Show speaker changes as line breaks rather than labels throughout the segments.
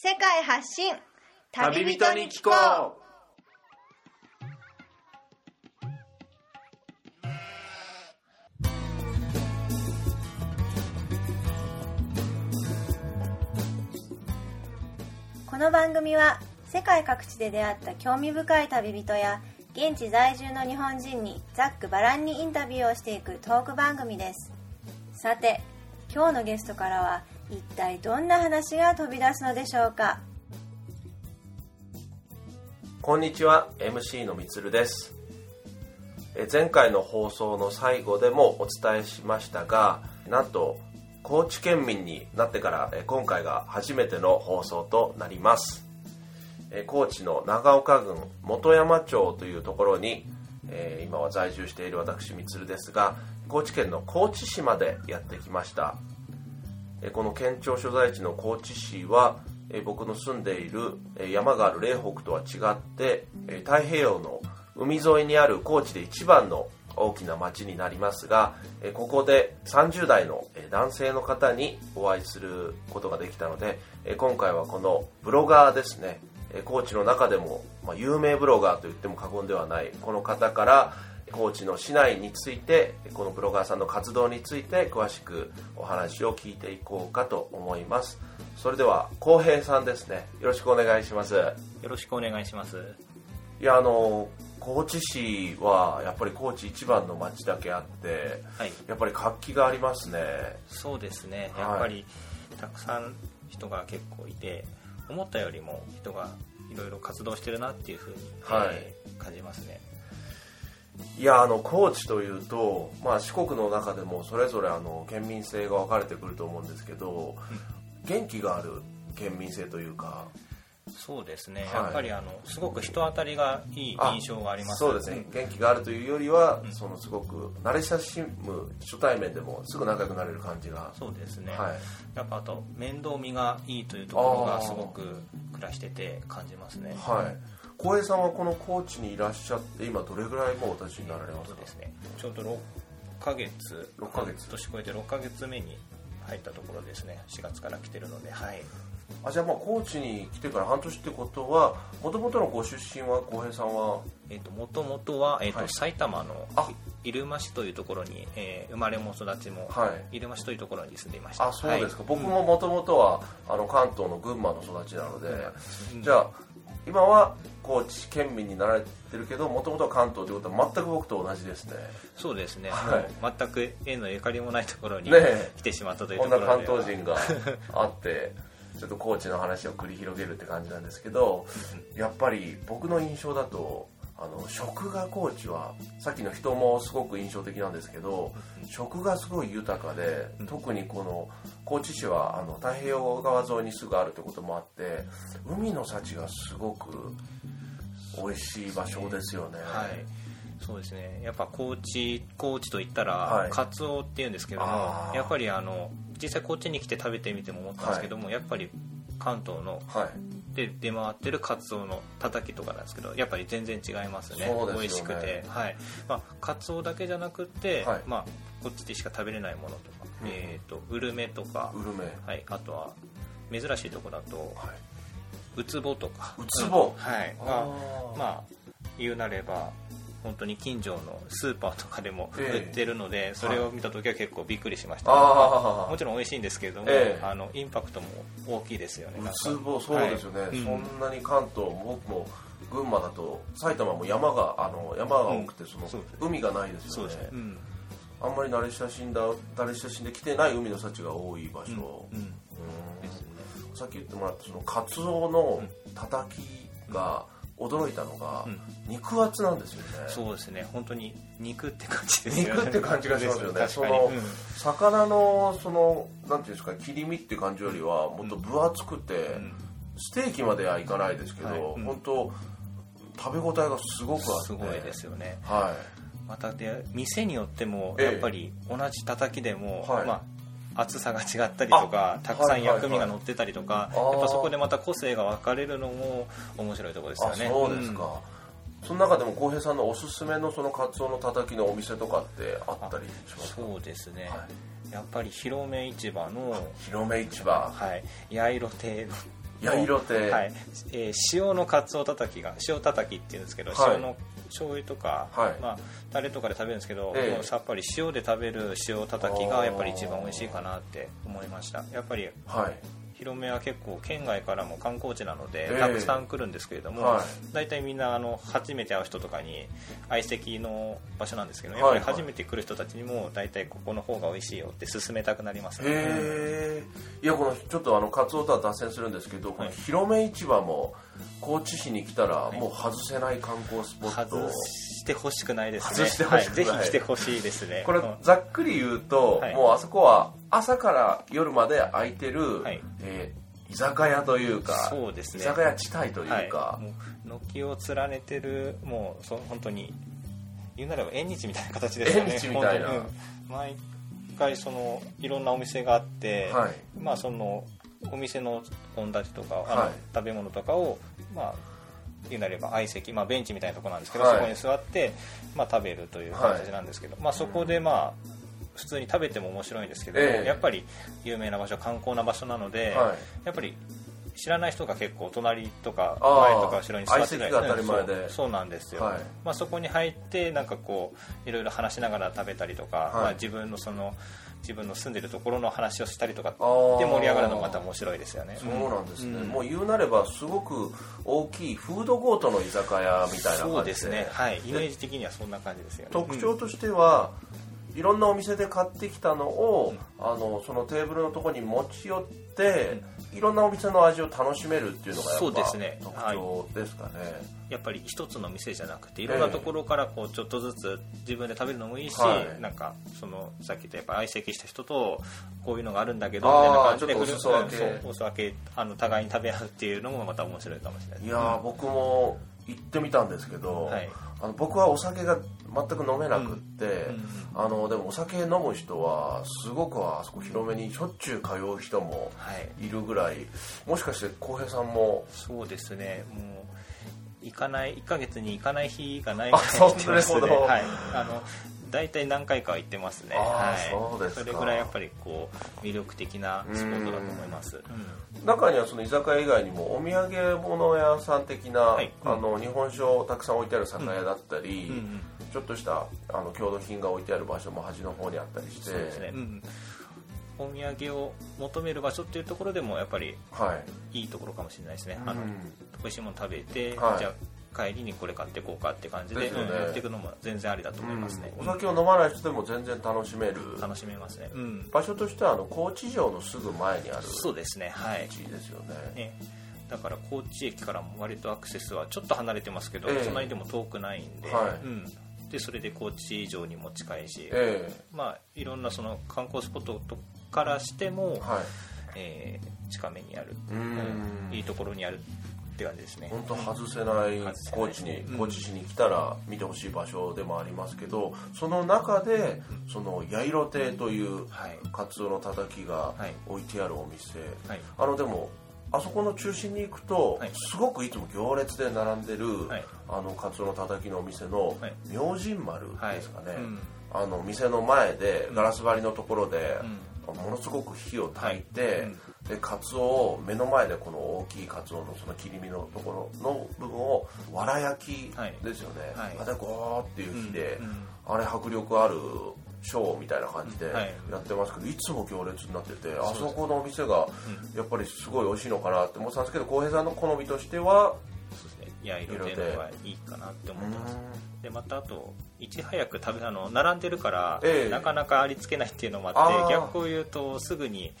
世界発信。
旅人に聞こう。
この番組は世界各地で出会った興味深い旅人や現地在住の日本人にざっくばらんにインタビューをしていくトーク番組です。さて今日のゲストからは一体どんな話が飛び出すのでしょうか？
こんにちは MC のみつるです。え前回の放送の最後でもお伝えしましたがなんと高知県民になってからえ今回が初めての放送となります。え高知の長岡郡本山町というところにえー今は在住している私みつるですが高知県の高知市までやってきました。この県庁所在地の高知市は僕の住んでいる山がある嶺北とは違って太平洋の海沿いにある高知で一番の大きな町になりますがここで30代の男性の方にお会いすることができたので今回はこのブロガーですね。高知の中でも、有名ブロガーと言っても過言ではないこの方から高知の市内についてこのブロガーさんの活動について詳しくお話を聞いていこうかと思います。それでは浩平さんですね。よろしくお願いします。
よろしくお願いします。
いやあの高知市はやっぱり高知一番の町だけあって
はい、
やっぱり活気がありますね。
そうですね。
はい。
やっぱりたくさん人が結構いて、思ったよりも人がいろいろ活動してるなっていうふうに、
はい。
えー感じますね。
いやあの高知というと、まあ、四国の中でもそれぞれあの県民性が分かれてくると思うんですけど、元気がある県民性というか。
そうですね。
はい。
やっぱりあのすごく人当たりがいい
あ
印象があります。
そうですね。元気があるというよりは、そのすごく慣れ親しむ初対面でもすぐ仲良くなれる感じが。
そうですね。
はい。
やっぱあと面倒見がいいというところがすごく暮らしてて感じますね。
はい浩平さんはこの高知にいらっしゃって今どれぐらいもうお立ちになられますか？
そうですね。ちょうど6ヶ月、
6ヶ月。
年越えて6ヶ月目に入ったところですね。4月から来てるので、はい。
あじゃあまあ高知に来てから半年ってことはもともとのご出身は浩平さんは？
えっと元々は、えっと
はい。
埼玉の
あ。
入間市というところに、えー生まれも育ちも、
はい。
入間市というところに住んでいました。
あそうですか、
はい。
僕ももともとはあの関東の群馬の育ちなので、
うん
じゃあ今は高知県民になられてるけどもともとは関東ということは全く僕と同じですね。
そうですね、
はい。
全く縁のゆかりもないところに
ねえ。
来てしまったという
ことん
ころで
な関東人があってちょっと高知の話を繰り広げるって感じなんですけどやっぱり僕の印象だとあの食が高知はさっきの人もすごく印象的なんですけど食がすごい豊かで特にこの高知市はあの太平洋側沿いにすぐあるってこともあって海の幸がすごく美味しい場所ですよね。
はい。そうですね。やっぱ高知高知といったら、
はい。
カツオっていうんですけどもやっぱりあの実際高知に来て食べてみても思ったんですけども、やっぱり関東の
はい
で出回ってるカツオのたたきとかなんですけどやっぱり全然違いますね。
ね。
美味しくて、はい。まあ、カツオだけじゃなくて、
はい。
まあ、こっちでしか食べれないものとか、
うん
えー、とウルメとか、
ウルメ。
はい、あとは珍しいとこだと
はい。
ウツボとか。
ウツボ。
う んはい。
あ
まあ
ー。
まあ言うなれば本当に近所のスーパーとかでも売
え。え
ってるので、それを見た時は結構びっくりしました、
あー
もちろん美味しいんですけれども、
ええ。
あのインパクトも大きいですよね。
ウツボそうですよね、
はい。うん。
そんなに関東僕も群馬だと埼玉も山があの山が多くてその、海がないですよね。あんまり慣れ親しんだ慣れ親しんできてない海の幸が多い場所、
うん。うん。
うん。さっき言ってもらったそのカツオのたたきが驚いたのが、
うん。
肉厚なんですよね。
そうですね。本当に肉って感じですよね。
肉って感じがしますよね。その
うん。
魚のそのなんていうんですか切り身っていう感じよりはもっと分厚くて、
ん。
ステーキまではいかないですけど、
はい。うん。
本当食べ応えがすごくあって。
すごいですよね。
は
またで店によっても
ええ。
やっぱり同じたたきでも、
はい。
まあ、厚さが違ったりとか
あ
たくさん
はいはいはい
薬味が乗ってたりとか、
あー
やっぱそこでまた個性が分かれるのも面白いところです
い、
よね。
あそうですか、その中でも浩平さんのおすすめのそのカツオのたたきのお店とかってあったりしますか？
そうですね、
は
やっぱり広め市場の、
広め市場。
はい、八色亭
ヤイロ亭
はい。えー塩のカツオたたきが塩たたきっていうんですけど、
はい。
塩の醤油とか、
はい。
まあ、タレとかで食べるんですけど、
ええ。
もうさっぱり塩で食べる塩たたきがやっぱり一番美味しいかなって思いました。やっぱり
はい
広めは結構県外からも観光地なので、
ええ。
たくさん来るんですけれども、
はい。
大体みんなあの初めて会う人とかに相席の場所なんですけど
はい
やっぱり初めて来る人たちにも大体ここの方が美味しいよって勧めたくなりますね。
へえ。いやこのちょっとあのカツオとは脱線するんですけど、この広め市場も高知市に来たらもう外せない観光スポット、
外してほしくないですね。
外してほしくない。
はい、ぜひ来てほしいですね。
これ
うん。
ざっくり言うと、
はい。
もうあそこは朝から夜まで開いてる、
はい。
えー居酒屋というか
そうですね。
居酒屋地帯という
はい。
か、
もう軒を連ねてるもうそ本当に言うなれば縁日みたいな形ですよね。
縁日みたいな。
うん。毎回そのいろんなお店があって、
はい。
まあそのお店の献立とかあの、
はい。
食べ物とかをまあ言うなれば相席、まあ、ベンチみたいなところなんですけど、
はい。
そこに座って、まあ、食べるという形なんですけど、まあ、そこでまあ普通に食べても面白いんですけど、
ええ。
やっぱり有名な場所観光な場所なので、
はい。
やっぱり知らない人が結構隣とか前とか後ろに座って
たり前で。
うんそうそうなんですよ、
はい。
まあ、そこに入ってなんかこういろいろ話しながら食べたりとか、
はい。
まあ、自分のその自分の住んでるところの話をしたりとかで盛り上がるのもまた面白いですよね。
そうなんですね、
うん。
もう言うなればすごく大きいフードコートの居酒屋みたいな感じで。
そうですね。はい。イメージ的にはそんな感じですよね。
特徴としては、いろんなお店で買ってきたのを、あのそのテーブルのところに持ち寄って、いろんなお店の味を楽しめるっていうのがやっぱ
そうですね。
特徴ですかね、
やっぱり一つの店じゃなくていろんなところからこうちょっとずつ自分で食べるのもいいし、
はい。
なんかそのさっき言ったやっぱ相席した人とこういうのがあるんだけどみたいな感じで
お裾分け。
お裾分けあの互いに食べ合うっていうのもまた面白いかもしれない
いやー僕も行ってみたんですけど、
はい
あの僕はお酒が全く飲めなくって、
うん
あのでもお酒飲む人はすごくあそこ広めにしょっちゅう通う人も
はい。
いるぐらいもしかして浩平さんも？
そうですね。もう行かない1ヶ月に行かない日がないぐらい
あそう
行ってますね。はい。あの大体何回かは行ってますね。はい。
そ
れぐらいやっぱりこう魅力的なスポットだと思います。うん。
中にはその居酒屋以外にもお土産物屋さん的な、
はい。
あの日本酒をたくさん置いてある酒屋だったり、ちょっとしたあの郷土品が置いてある場所も端の方にあったりして。
そうですね、うん、お土産を求める場所っていうところでもやっぱり
はい。
いいところかもしれないですね、あの
うん。
美味しいもの食べて、
はい。
じゃあ帰りにこれ買ってこうかって感じで
でね
うんやっていくのも全然ありだと思いますね、
お酒を飲まない人でも全然楽しめる。
楽しめますね、うん、
場所としてはあの高知城のすぐ前にある
そうですね。はい。
地ですよね。
ねだから高知駅からも割とアクセスはちょっと離れてますけど、
ええ。
そんなにでも遠くないんで,、
はい。
うん、でそれで高知城にも近いし、
え
まあいろんなその観光スポットとからしても、
えはい。
えー近めにある、
うーん。
うん。いいところにあるって感じですね。
本当外せない高知に
うん。
高知市に来たら見てほしい場所でもありますけどその中でその八色亭という
はい。
カツオのたたきが
はい。
置いてあるお店、
はい。
あのでもあそこの中心に行くと、
はい。
すごくいつも行列で並んでる、
はい。
あのカツオのたたきのお店の
はい。
明神丸ですかね、
うん。
あの店の前でガラス張りのところで、
う
ものすごく火を焚いて、でカツオを目の前でこの大きいカツオのその切り身のところの部分をわら焼きですよね、
はい。
またゴーっていう火で、
うんうん。
あれ迫力あるショーみたいな感じで
はい。
やってますけど、いつも行列になってて、あ
そ
このお店がやっぱりすごい美味しいのかなって思ってたんですけど浩平さんの好みとしては？
そうですね。いいうのがいいかなって思ってます。でまたあといち早く食べあの並んでるから、
ええ。
なかなかありつけないっていうのもあ
あー。
って逆を言うとすぐに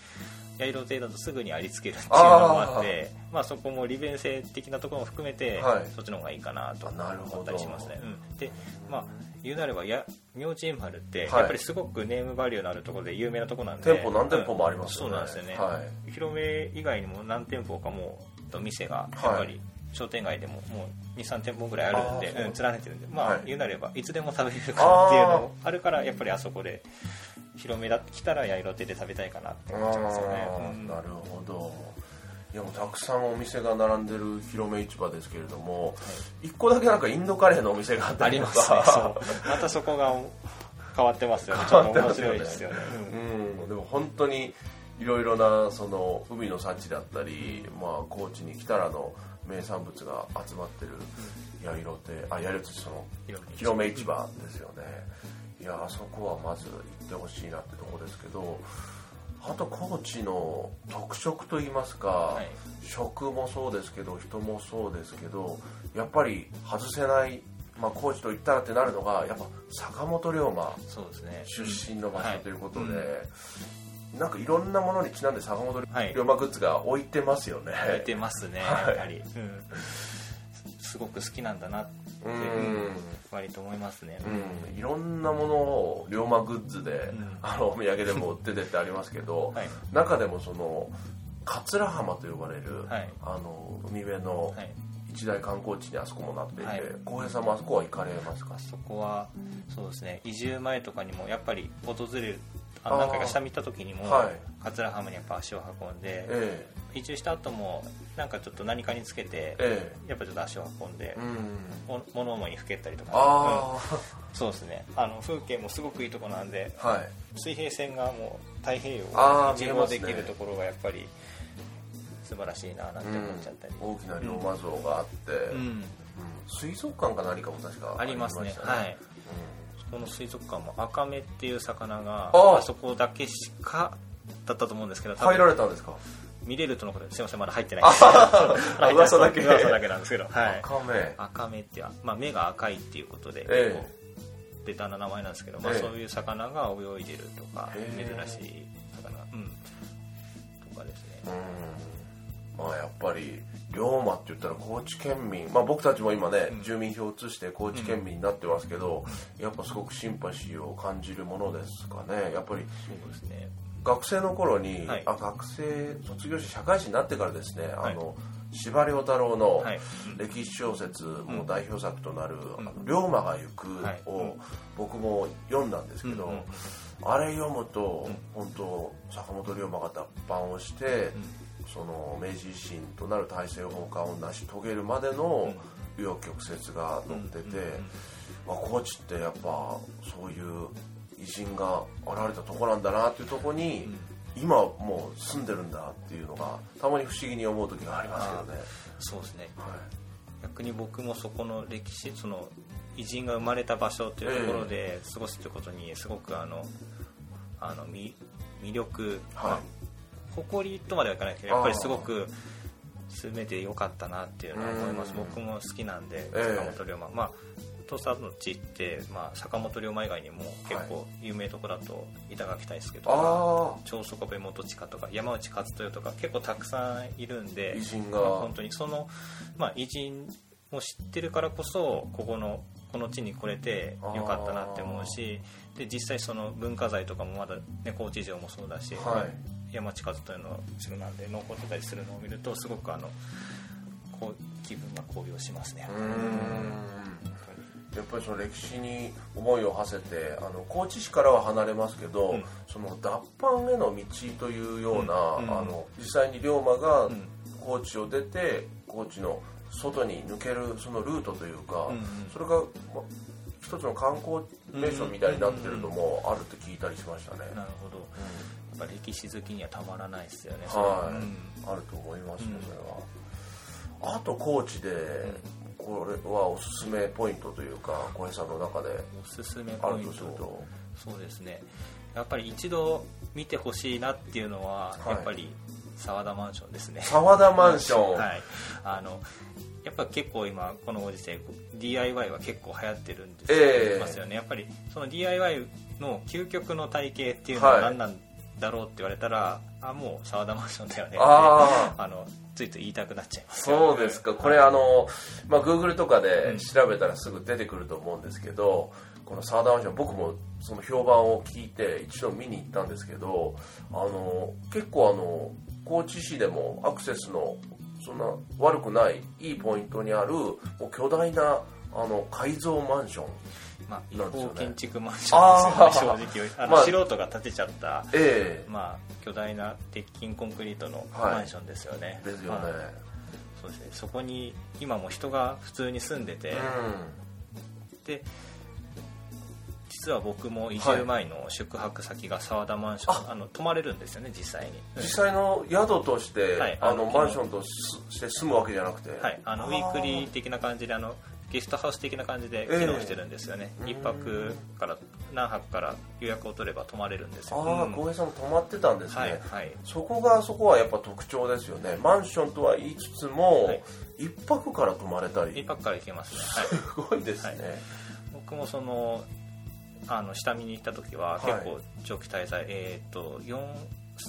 八色亭だとすぐにありつけるっていうのもあってまあ、そこも利便性的なところも含めて、
はい。
そっちの方がいいかなと思ったりしますね、うん、でまあ言うなればや明神丸って
はい。
やっぱりすごくネームバリューのあるところで有名なところなんで
店舗何店舗もありますよね。
うんそうなんですよね、
は
広め以外にも何店舗かもう店がやっぱり商店街でももう23店舗ぐらいあるんでうん、連ねてるんでまあ、
はい。
言うなればいつでも食べれるかっていうのもあるからやっぱりあそこで広めだってきたら八色手で食べたいかなって思っちゃいますよね、うん
なるほど。いやもうたくさんお店が並んでる広め市場ですけれども、一個だけなんかインドカレーのお店があった
ありますね。またそこが変わってますよね。ちょっと面白いですよね、うん。
うん、でも本当にいろいろなその海の幸だったり、まあ、高知に来たらの名産物が集まってる八色亭あ八色亭その広め市場ですよね、いやあそこはまず行ってほしいなってとこですけどあと高知の特色といいますか、
はい。
食もそうですけど人もそうですけどやっぱり外せない、まあ、高知と言ったらってなるのがやっぱ坂本龍馬
そうですね。
出身の場所ということで、
はい。
なんかいろんなものにちなんで坂本
はい。
龍馬グッズが置いてますよね、
置いてますね、
はい
やはり、うん、すごく好きなんだな
うん。
割と思いますね、
うん、いろんなものを龍馬グッズで、
ん。
あのお土産でも売っててってありますけど、
はい。
中でもその桂浜と呼ばれる、
はい。
あの海辺の
はい。
一大観光地にあそこもなっていて
はい。
浩、平さんもあそこは行かれますか？
あそこはそうですね。移住前とかにもやっぱり訪れるあの何回か下見た時にも、
はい。
桂浜にやっぱ足を運んで、
え
移住した後もなんかちょっと何かにつけて
ええ。
やっぱちょっと足を運んで
え、うん。
も物思いにふけったりとか、
あ
うん。そうですね。あの風景もすごくいいとこなんで
あ、はい。
水平線がもう太平洋を一望できるところがやっぱり素晴らしいななんて思っちゃったり、
大きな龍馬像があって、
うん。
うん。水族館か何かも確か
ありますね。
した
はいこの水族館もアカメっていう魚が
あ
そこだけしかだったと思うんですけど
入られたんですか？
見れるとのことです。いませんまだ入ってない。です
あ 噂だけ
噂だけなんですけどはい。
赤目
アカメっていう、まあ、目が赤いっていうことで、
ええ。
こうベタな名前なんですけど、まあ、
ええ。
そういう魚が泳いでるとか、
へえ。
珍しい魚うん。とかですね。
うん。まあやっぱり龍馬って言ったら高知県民、まあ、僕たちも今ね、
うん
住民票を移して高知県民になってますけど、やっぱすごくシンパシーを感じるものですかね。やっぱり
そうですね。
学生の頃に、
はい。
あ学生卒業して社会人になってからですね、
はい。
あの司馬遼太郎の
はい。
歴史小説も代表作となる「
ん。
あの龍馬が行く
はい」
を僕も読んだんですけど、
うんうん
あれ読むと、本当坂本龍馬が脱藩をして、その明治維新となる大政奉還を成し遂げるまでの紆余曲折が載ってて、あ高知ってやっぱそういう偉人が現れたとこなんだなっていうとこに、今もう住んでるんだっていうのがたまに不思議に思う時がありますけどね。
そうですね。
はい。
逆に僕もそこの歴史その偉人が生まれた場所というところで過ごすということにすごくあのあのみ魅力、
はい。
まあ誇りとまではいかないけどやっぱりすごく住めてよかったなっていうのは思います。
うん
僕も好きなんで
ええ。
坂本龍馬、まあ土佐の地って、まあ、坂本龍馬以外にも結構有名どこだと板垣大輔とか
あ
長宗我部元親とか山内勝豊とか結構たくさんいるんで
偉人が。
まあ本当にその、まあ、偉人も知ってるからこそここのこの地に来れてよかったなって思うしで実際その文化財とかもまだ、ね、高知城もそうだし、
はい
山内和豊の城なんで残ってたりするのを見るとすごくあのこう気分が高揚しますね。
やっぱりその歴史に思いを馳せてあの高知市からは離れますけど、
うん。
その脱藩への道というような、
うん。うん。
あの実際に龍馬が
ん。
高知を出て高知の外に抜けるそのルートというか、
うんうん。
それが、ま一つの観光名所みたいになってるのもあるって聞いたりしましたね。
なるほど。やっぱ歴史好きにはたまらないですよね。
はい、
うん。
あると思いますね、それは。あと高知で、これはおすすめポイントというか小平さんの中で
おすすめポイント。そうですね。やっぱり一度見てほしいなっていうのは、
はい。
やっぱり沢田マンションですね。
沢田マンション、
はい。あのやっぱ結構今このご時世 DIY は結構流行ってるんです
ええ。
ますよね。やっぱりその DIY の究極の体系っていうのは
はい。
何なんだろうって言われたら、あもう沢田マンションだよね
あ
あのついつい言いたくなっちゃいます
そうですか。これあの、まあ、Google とかで調べたらすぐ出てくると思うんですけどこの沢田マンション僕もその評判を聞いて一度見に行ったんですけどあの結構あの高知市でもアクセスのそんな悪くないいいポイントにあるもう巨大なあの改造マンション
まあ、違法建築マンションですよね正直あの、
まあ
素人が建てちゃった
え
まあ、巨大な鉄筋コンクリートの
はい
マンションですよね、
えですよね、
はいそうですね。そこに今も人が普通に住んでて、
う
では僕も移住前の宿泊先が沢田マンション、あ。の泊まれるんですよね実際に。
実際の宿として、
はい。あの
マンションとして住むわけじゃなくて、
はい、あのウィークリー的な感じであのゲストハウス的な感じで機能してるんですよね、
ええ
一泊から何泊から予約を取れば泊まれるんですよ。
ああ
うん。
浩平さんも泊まってたんですね、
はいはい。
そこがそこはやっぱ特徴ですよね。マンションとは言いつつも、
はい。
一泊から泊まれたり。
一泊から行けますね、はい、
すごいですね、
はい。僕もそのあの下見に行った時は
はい。
結構長期滞在、えっ、と4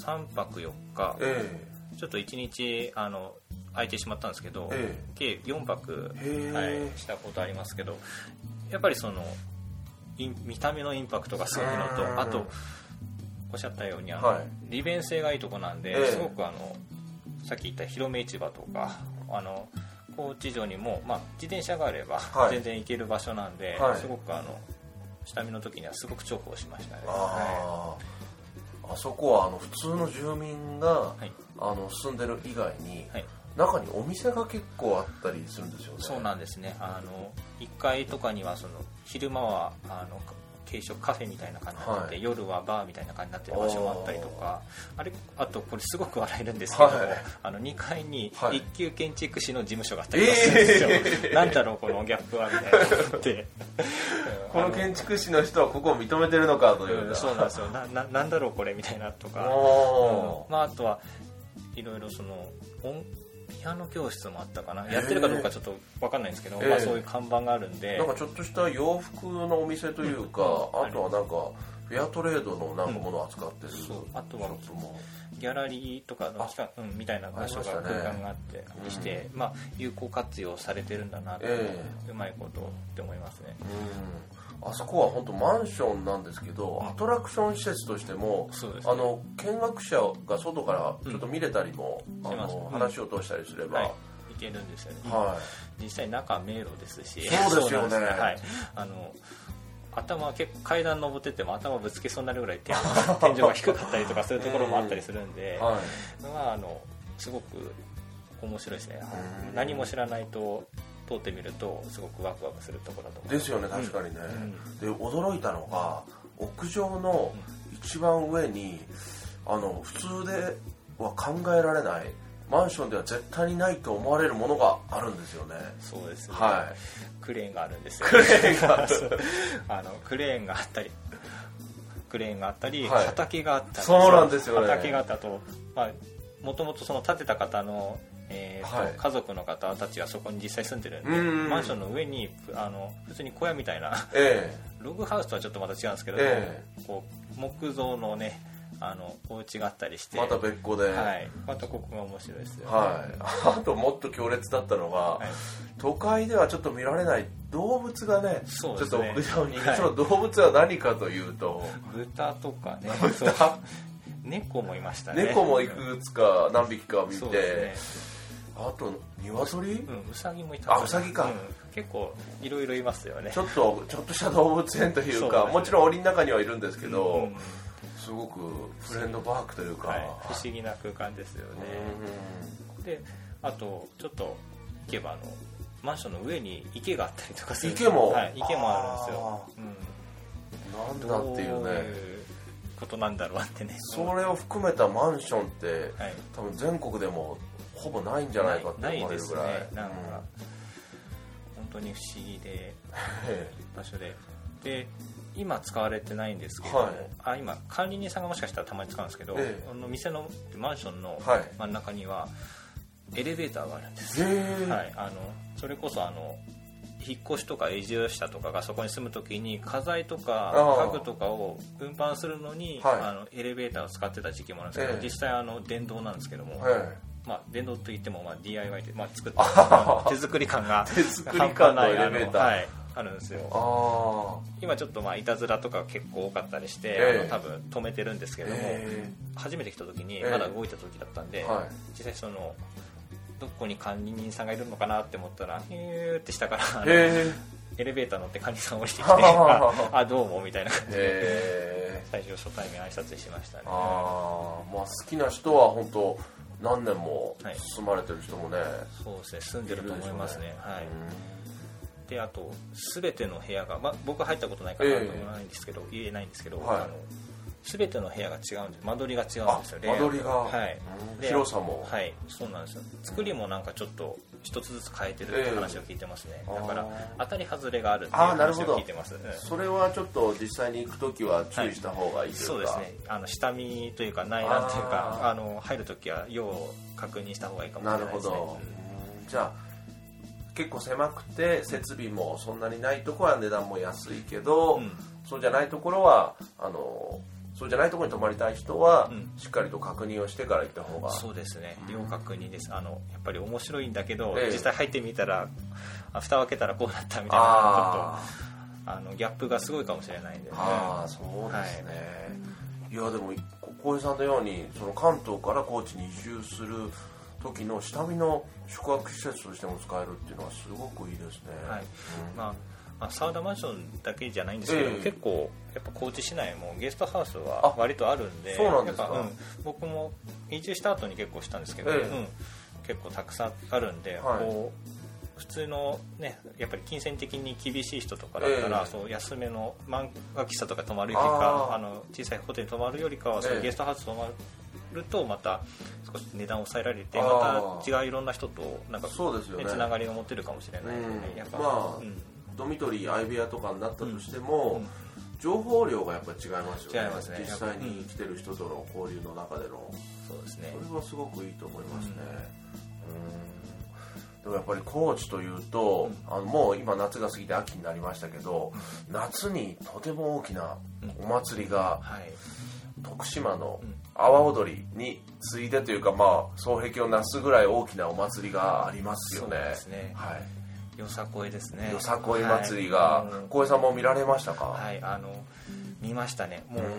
3泊4日。
え
ちょっと1日あの空いてしまったんですけど、
え
計4泊、はい、したことありますけどやっぱりその見た目のインパクトがすごいの
うん。
とあとおっしゃったようにあの、
はい。
利便性がいいとこなんで、
ええ。
すごくあのさっき言った広め市場とかあの高知城にも、まあ、自転車があれば
はい。
全然行ける場所なんで、
はい。
すごくあの下見の時にはすごく重宝しましたね。は
あああそこはあの普通の住民が、
いはい。
あの住んでる以外に、
はい。
中にお店が結構あったりするんですよね。
そうなんですね。あの1階とかにはその昼間はあの軽食カフェみたいな感じになってて、
はい。
夜はバーみたいな感じになってる場所もあったりとかあれあとこれすごく笑えるんですけども、
はい。
あの2階に
はい。
一級建築士の事務所があったりするんですよ、
え
なんだろうこのギャップはみたいな思って。
この建築士の人はここを認めてるのかという。か、
うんそうなんですよ。なななんだろうこれみたいなとか、
お
うん。まあ、あとはいろいろその音ピアノ教室もあったかな？やってるかどうかちょっと分かんないんですけど、
ええ。
まあ、そういう看板があるんで。
なんかちょっとした洋服のお店というか、
うん。
あとはなんかフェアトレードのなんかものを扱ってる、
そう。あとは
も。
ギャラリーとかの期間、うん、みたいな場所が
ありましたね。
空間があってにして、まあ、有効活用されてるんだなと、
え。
うまいことって思いますね。
うんあそこは本当マンションなんですけどアトラクション施設としても
ね。
あの見学者が外からちょっと見れたりも、あ
うんします
の話を通したりすれば、
はい。
はい
いけるんですよね、実際中迷路ですし。
そうですよね。
そうなんはい。あの頭結構階段登ってっても頭ぶつけそうになるぐらい天天井が低かったりとか そういうところもあったりするんで、
はい。
まああのすごく面白いですね。
うん。
何も知らないと通ってみるとすごくワクワクするところだと思い
ですよね確かにね、
うん。
で驚いたのが屋上の一番上にあの普通では考えられないマンションでは絶対にないと思われるものがあるんですよね。
そうですね、
は
クレーンがあるんですよ。
クレーンがあ
のクレーンがあったりクレーンがあったり、
はい。
畑があったり。
そうなんですよね。
畑があったと。まあもともとその建てた方の、えーと
はい
家族の方たちはそこに実際住んでるんで
うん。
マンションの上にあの普通に小屋みたいな
え
ログハウスとはちょっとまた違うんですけれども、
え。
こう木造のねあのお家があったりして
えまた別個で、
はい、またここが面白いですよ。ね、
はい、あともっと強烈だったのが、
はい。
都会ではちょっと見られない動物がね
そうですね。
ちょっと屋上に、
はい。
その動物は何かというと、
豚とかね そう猫もいましたね。
猫もいくつか何匹か見
そう
て、
です
あと鶏、
ねうんウサギもいた。
あウサギか。
うん結構いろいろいますよね。
ちょっとちょっとした動物園というか
ね
もちろん檻の中にはいるんですけど、
うんうん
すごくフレンドパークというか、
はい、不思議な空間ですよね。であとちょっと行けばあのマンションの上に池があったりとかする。
池も？
はい、池もあるんですよ、
うん。なん
うん、
だっていうね。
ことなんだろうってね。
それを含めたマンションって、
はい。
多分全国でもほぼないんじゃないかって思われるぐらい。
ないですね。なんか、本当に不思議で
え
場所で。で今使われてないんですけども、
はい。
あ今管理人さんがもしかしたらたまに使うんですけど、
ええ。
あの店のマンションの
はい。
真ん中にはエレベーターがあるんです、
えへえ。
はい、あのそれこそあの引っ越しとか移住者とかがそこに住む時に家財とか家具とかを運搬するのに、
はい。
あのエレベーターを使ってた時期もあるんですけど、
ええ。
実際あの電動なんですけども、
はい
まあ、電動といってもまあ DIY で、まあ、作って手作り感が
手作り感のエレベータ。ー
はい、あるんですよ。
あ
今ちょっとまあいたずらとか結構多かったりして、
ええ。
あの多分止めてるんですけ
あ
ども、
え
初めて来た時に
ええ。
まだ動いた時だったんで、
はい。
実際そのどこに管理人さんがいるのかなって思ったらヒューって下からエレベーター乗って管理人さん降りてきてああどうもみたいな感じで
え
最初初対面挨拶しましたね。
ああまあ好きな人は本当何年も
はい
住まれてる人もね、
そうですね住んでると思いますね。はい。であと全ての部屋が、まあ、僕は入ったことないから何ともないんですけど、言えないんですけど、
はい。
あの全ての部屋が違うんです間取りが違うんですよ
あ間取りが
はい。
広さも。
はい。そうなんですよ。作りもなんかちょっと一つずつ変えてるって話を聞いてますね、
ええ
だから当たり外れがあるっていう
あーなるほど。
話を聞いてます、うん。
それはちょっと実際に行く時は注意した方がいいというか、
そうですね。あの下見というか内覧というか
あ
の入るときは要を確認した方がいいかもしれ
な
ないですね。
るほど、じゃあ結構狭くて設備もそんなにないところは値段も安いけど、
うん。
そうじゃないところはあのそうじゃないところに泊まりたい人は、
うん。
しっかりと確認をしてから行った方が。
そうですね。両確認です。あのやっぱり面白いんだけど、
ええ。
実際入ってみたらあ蓋を開けたらこうなったみたいな
あ
ちょっとあのギャップがすごいかもしれないんで、ね、
ああそうですね、い、やでも小江さんのようにその関東から高知に移住する時の下見の宿泊施設としても使えるっていうのはすごくいいですね、
はい。
うん。
まあまあ、サウダマンションだけじゃないんですけど、
ええ
結構やっぱ高知市内もゲストハウス
あ
は割とあるんで
そうなんですか。
やっぱうん、僕も移住した後に結構したんですけど、
ええ。
うん、結構たくさんあるんで、
はい。
こう普通のねやっぱり金銭的に厳しい人とかだったら、
ええ。
そう安めの漫画喫茶とか泊まるより
あ
か
ー。
あの小さいホテルに泊まるよりかは、そゲストハウス泊まるとまた少し値段を抑えられて
あ
ま
ー
た違ういろんな人となんか
ね。
つながりが持てるかもしれないんでね、
うん。
やっぱ、
まあ
うん
ドミトリー相部屋とかになったとしても、
うん。
情報量がやっぱり違いますよね。
ね。
実際に来てる人との交流の中での。
そうですね。
それはすごくいいと思いますね。うん。でもやっぱり高知というと、あのもう今夏が過ぎて秋になりましたけど、夏にとても大きなお祭りが
はい。
徳島の
うん。
阿波踊りに次いでというかまあ双璧をなすぐらい大きなお祭りがありますよね。
そうですね。
はい
よさこいですね。
よさこい祭りが。
はい。うん。
小江さんも見られましたか、
はいあの見ましたね。もう
うん。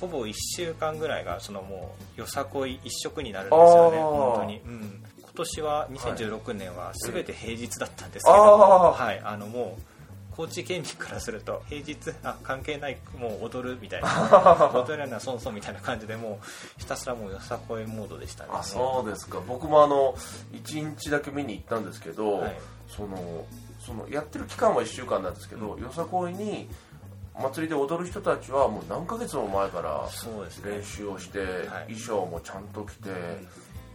ほぼ1週間ぐらいがそのもうよさこい一色になるんですよね本当に、うん、今年は2016年は全て平日だったんですけど、
あー。
はいあのもう高知県民からすると 平日あ関係ないもう踊るみたいな 踊るのは損損みたいな感じでもうひたすらもうよさこいモードでしたね。
あそうですか。僕もあの1日だけ見に行ったんですけど、
はい。
そのそのやってる期間は1週間なんですけど、よさこいに祭りで踊る人たちはもう何ヶ月も前から練習をして、
はい。
衣装もちゃんと着て、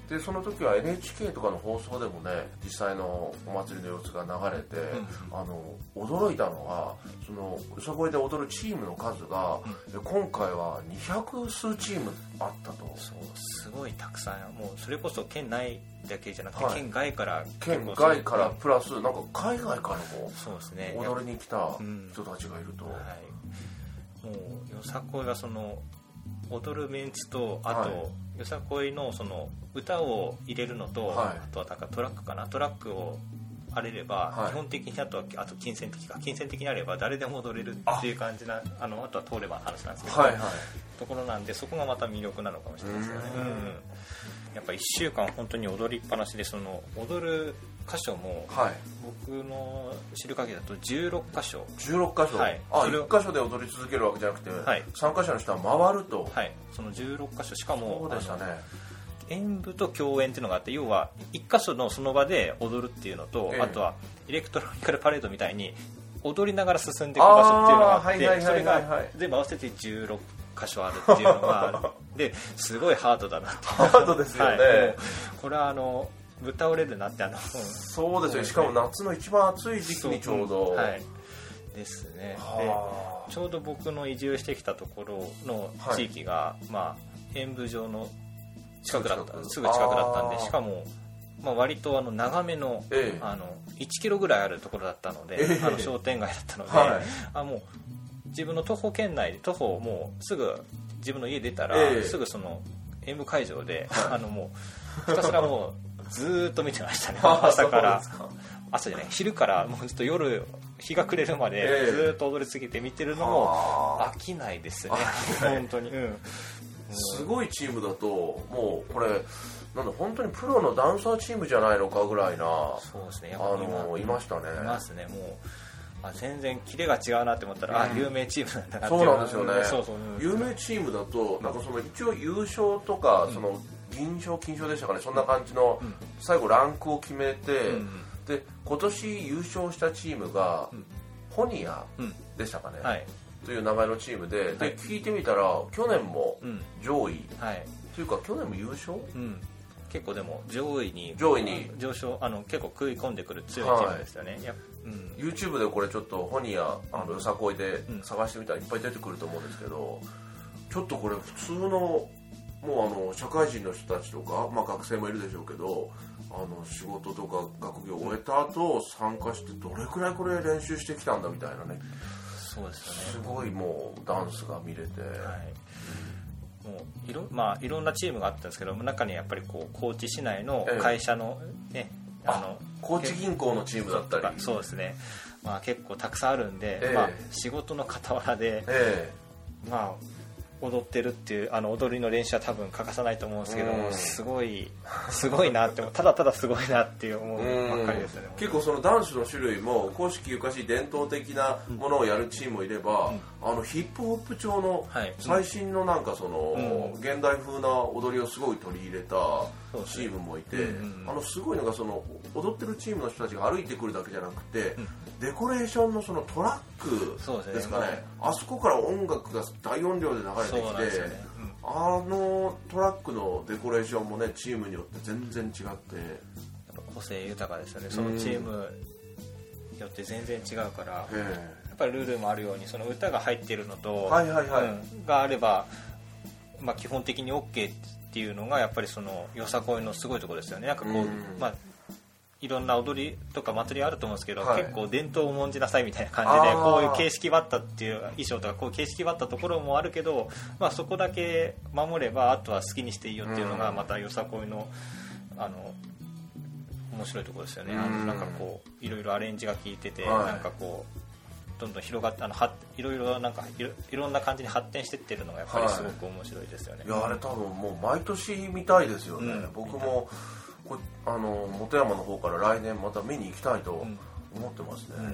でその時は NHK とかの放送でもね実際のお祭りの様子が流れて、あの驚いたのがそのよさこいで踊るチームの数が、今回は200数チームあったと。
そうすごいたくさん。もうそれこそ県内だけじゃなくて、
はい。
県外から。
県外からプラスなんか海外からも
そうですね。
踊りに来た
うん。
人たちがいると、
はい、もうよさこいがその踊るメンツとあと、
はい
よさこいのその歌を入れるのと、
はい。
あとはなんかトラックかな？トラックをあれれば、
はい。
基本的にあとはあと金銭的か。金銭的にあれば誰でも踊れるっていう感じなあのあとは通ればの話なんですけど、
はいはい。
ところなんでそこがまた魅力なのかもしれないですよね。
う
うんん。やっぱ1週間本当に踊りっぱなしでその踊る箇所も
はい。
僕の知る限りだと16箇所。
16箇所、
はい。
あ
それを
1箇所で踊り続けるわけじゃなくて、
はい。
3箇所の人は回ると、
はい。その16箇所。しかも
そうでしたね。
演舞と共演っていうのがあって要は1箇所のその場で踊るっていうのと、
ええ。
あとはエレクトロニカルパレードみたいに踊りながら進んでいく場所っていうのがあってそれが全部合わせて16箇所あるっていうのが ですごいハードだなって。
ハードですよね、
はい、これはあのぶっ倒れるなってあの
そうですよ。しかも夏の一番暑い時期にちょうど、
はい、ですね。で
はあ。
ちょうど僕の移住してきたところの地域が、まあ、演舞場の近くだった。すぐ近くだったんでしかも、まあ、割とあの長めの,、
ええ。
あの1キロぐらいあるところだったので、
ええ。
あの商店街だったので、
はい。
あもう自分の徒歩圏内で徒歩もうすぐ自分の家出たら、
ええ。
すぐその演舞会場で、あのもうひたすらもうずーっと見てましたね。
あ
朝から。朝じゃない。昼からもうずっと夜日が暮れるまで
ええ。
ずーっと踊り続けて見てるのも
はあ
飽きないですね。
飽きない。
本当に。うん。
すごいチームだともうこれなんだ本当にプロのダンサーチームじゃないのかぐらいな
そうですね。
あのいましたね。
いますね。もうあ全然キレが違うなって思ったら、あ
うん。
有名チームなんだなって
そうなんですよね。有名チームだとなんかその一応優勝とかその銀賞金賞でしたかね。そんな感じの、最後ランクを決めて、で今年優勝したチームが、ホニアでしたかね、
はい。
という名前のチームでで、
はい。
聞いてみたら去年も
うん。
上位、
はい。
というか去年も優勝？
うん。結構でも上位に
上位に。
上昇あの結構食い込んでくる強いチームですよね、やっうん。
YouTube でこれちょっとホニアあのよさこいで
うん。
探してみたらいっぱい出てくると思うんですけどちょっとこれ普通のもうあの社会人の人たちとか、まあ、学生もいるでしょうけどあの仕事とか学業を終えた後参加してどれくらいこれ練習してきたんだみたいなね。
そうですよね。
すごいもうダンスが見れて、
はい、もういろ,、まあ、いろんなチームがあったんですけど中にやっぱりこう高知市内の
ええ
会社の,、ねあの
高知銀行のチームだったり。
そうですね、まあ、結構たくさんあるんで、
ええ。
まあ、仕事の傍らで、
え。
まあ、踊ってるっていうあの踊りの練習は多分欠かさないと思うんですけど、
うん。
すごいすごいなってただただすごいなっていう思う。
え
ばっかりですよね。
結構そのダンスの種類も公式ゆかしい伝統的なものをやるチームもいれば、あのヒップホップ調の
はい。
最新のなんかその、
うん。
現代風な踊りをすごい取り入れたチームもいて、あのすごいのがその踊ってるチームの人たちが歩いてくるだけじゃなくて、デコレーションのそのトラック
そうです
かね。あそこから音楽が大音量で流れてきて、あのトラックのデコレーションもねチームによって全然違って。
やっぱ個性豊かですよね。そのチームによって全然違うから、や
え
っぱりルールもあるようにその歌が入ってるのと、
はいはいはい。
うん。があれば、まあ、基本的に OK っていうのがやっぱりそのよさこいのすごいところですよね。なんかこう、
うん。
まあいろんな踊りとか祭りあると思うんですけど、
はい。
結構伝統を重んじなさいみたいな感じでこういう形式ばったっていう衣装とかこう形式ばったところもあるけど、まあ、そこだけ守ればあとは好きにしていいよっていうのが
うん
またよさこいのあの面白いところですよね、あの
うん。
なんかこういろいろアレンジが効いてて、
はい。
なんかこうどんどん広がってあのはいろいろなんかいろいろんな感じに発展してってるのがやっぱりすごく面白いですよね、
いやあれ多分もう毎年見たいですよね、
うん。
僕もこあの本山の方から来年また見に行きたいと
ん。
思ってますね、
うん。
うん。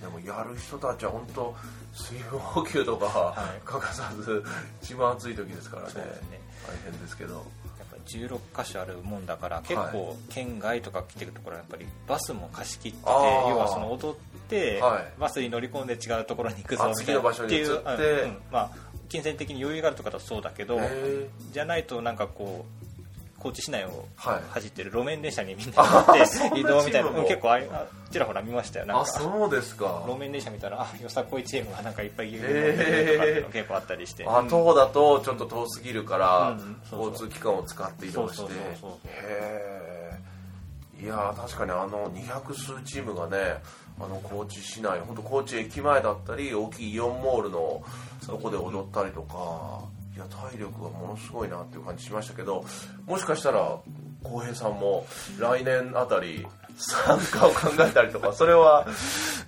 でもやる人たちは本当水分補給とか
はい。
欠かさず一番暑い時ですからね。
ね。
大変ですけど。
やっぱり16箇所あるもんだから結構県外とか来てるところはやっぱりバスも貸し切って要はその踊って、
はい。
バスに乗り込んで違うところに行くぞ
あ
みたいな
って
いううんうん。まあ金銭的に余裕があるとかだとそうだけど
へ
じゃないとなんかこう高知市内を
はい。
走ってる路面電車にみんな 乗って移動みたいな。結構ああちらほら見ましたよ。なん
あ
か
そうですか。
路面電車見たらあよさこいチームがなんかいっぱいいるとか
へー。
っていうの結構あったりして。
あ東だとちょっと遠すぎるから、交通機関を使って移動して。へえいやー確かにあの200数チームがねあの高知市内本当高知駅前だったり大きいイオンモールのとこで踊ったりとかいや体力がものすごいなっていう感じしましたけどもしかしたら浩平さんも来年あたり参加を考えたりとかそれは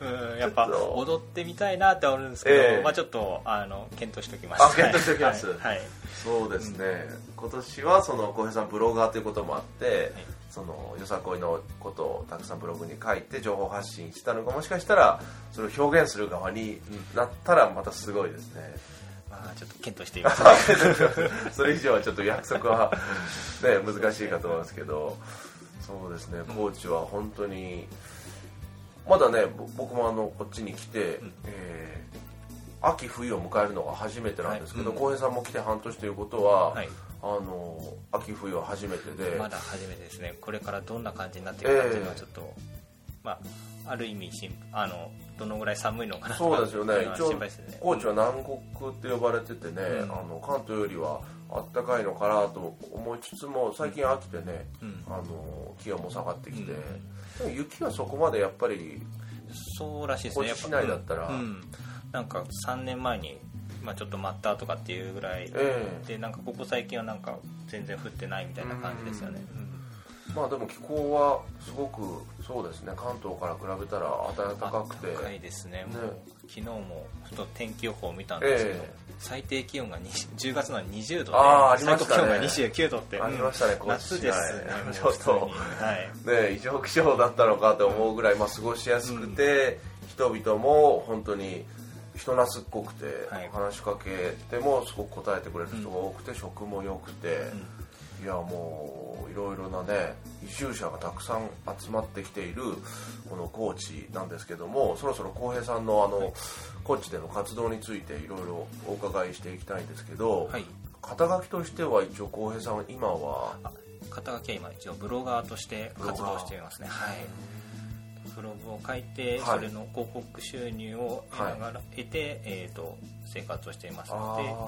うんやっぱ踊ってみたいなって思うんですけど、
ええ。
まあちょっとあの検討しておきます。
あ検討しておきます。
はい、はい。
そうですね、今年はその浩平さんブロガーということもあって、そのよさこいのことをたくさんブログに書いて情報発信したのがもしかしたらそれを表現する側になったらまたすごいですね、
まあちょっと検討してみます。
それ以上はちょっと約束は、ね、難しいかと思いますけどそうですね高知は本当にまだねぼ僕もあのこっちに来て、えー秋冬を迎えるのが初めてなんですけど
はい。
浩、平さんも来て半年ということは、
はい
あの秋冬は初めてで、
まだ初めてですね。これからどんな感じになっていくかっていうのはちょっと、まあある意味しんあのどのぐらい寒いのかな
そうですよね。一応
ね。
高知は南国って呼ばれててね、
うん。
あの関東よりはあったかいのかなと思いつつも最近秋でね、
うん。
あの気温も下がってきて、
うん。
でも雪はそこまでやっぱり
そうらしいですね。
高知市内だったら。
なんか3年前に、まあ、ちょっと待ったとかっていうぐらい
え
でなんかここ最近はなんか全然降ってないみたいな感じですよね、
えまあでも気候はすごくそうですね。関東から比べたら暖かくて。
高いですね。もう
ね。
昨日もふと天気予報を見たんですけど、
ええ。
最低気温が20 10月の20度で
あーありましたね。
最高気温が29度って
ありましたね
うん夏ですね
ちょっと
はい。
ね異常気象だったのかと思うぐらい、まあ、過ごしやすくて、人々も本当に人懐っこくて、
はい。
話しかけてもすごく答えてくれる人が多くて、食も良くて、いやもういろいろなね移住者がたくさん集まってきているこの高知なんですけどもそろそろ浩平さんのあの、高知での活動についていろいろお伺いしていきたいんですけど、
はい。
肩書きとしては一応浩平さんは今は？
肩書きは今一応ブロガーとして活動していますね。はいブログを書いて、
はい。
それの広告収入を得ながら、得て、えー、と生活をしています。ので
あ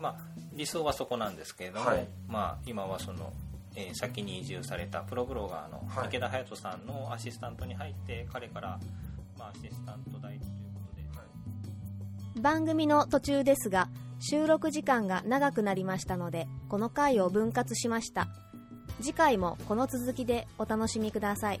まあ、理想はそこなんですけれども、
はい。
まあ、今はその、えー先に移住されたプロブロガーの
はい。
池田隼人さんのアシスタントに入って彼から、まあ、アシスタント代ということで。
番組の途中ですが収録時間が長くなりましたのでこの回を分割しました。次回もこの続きでお楽しみください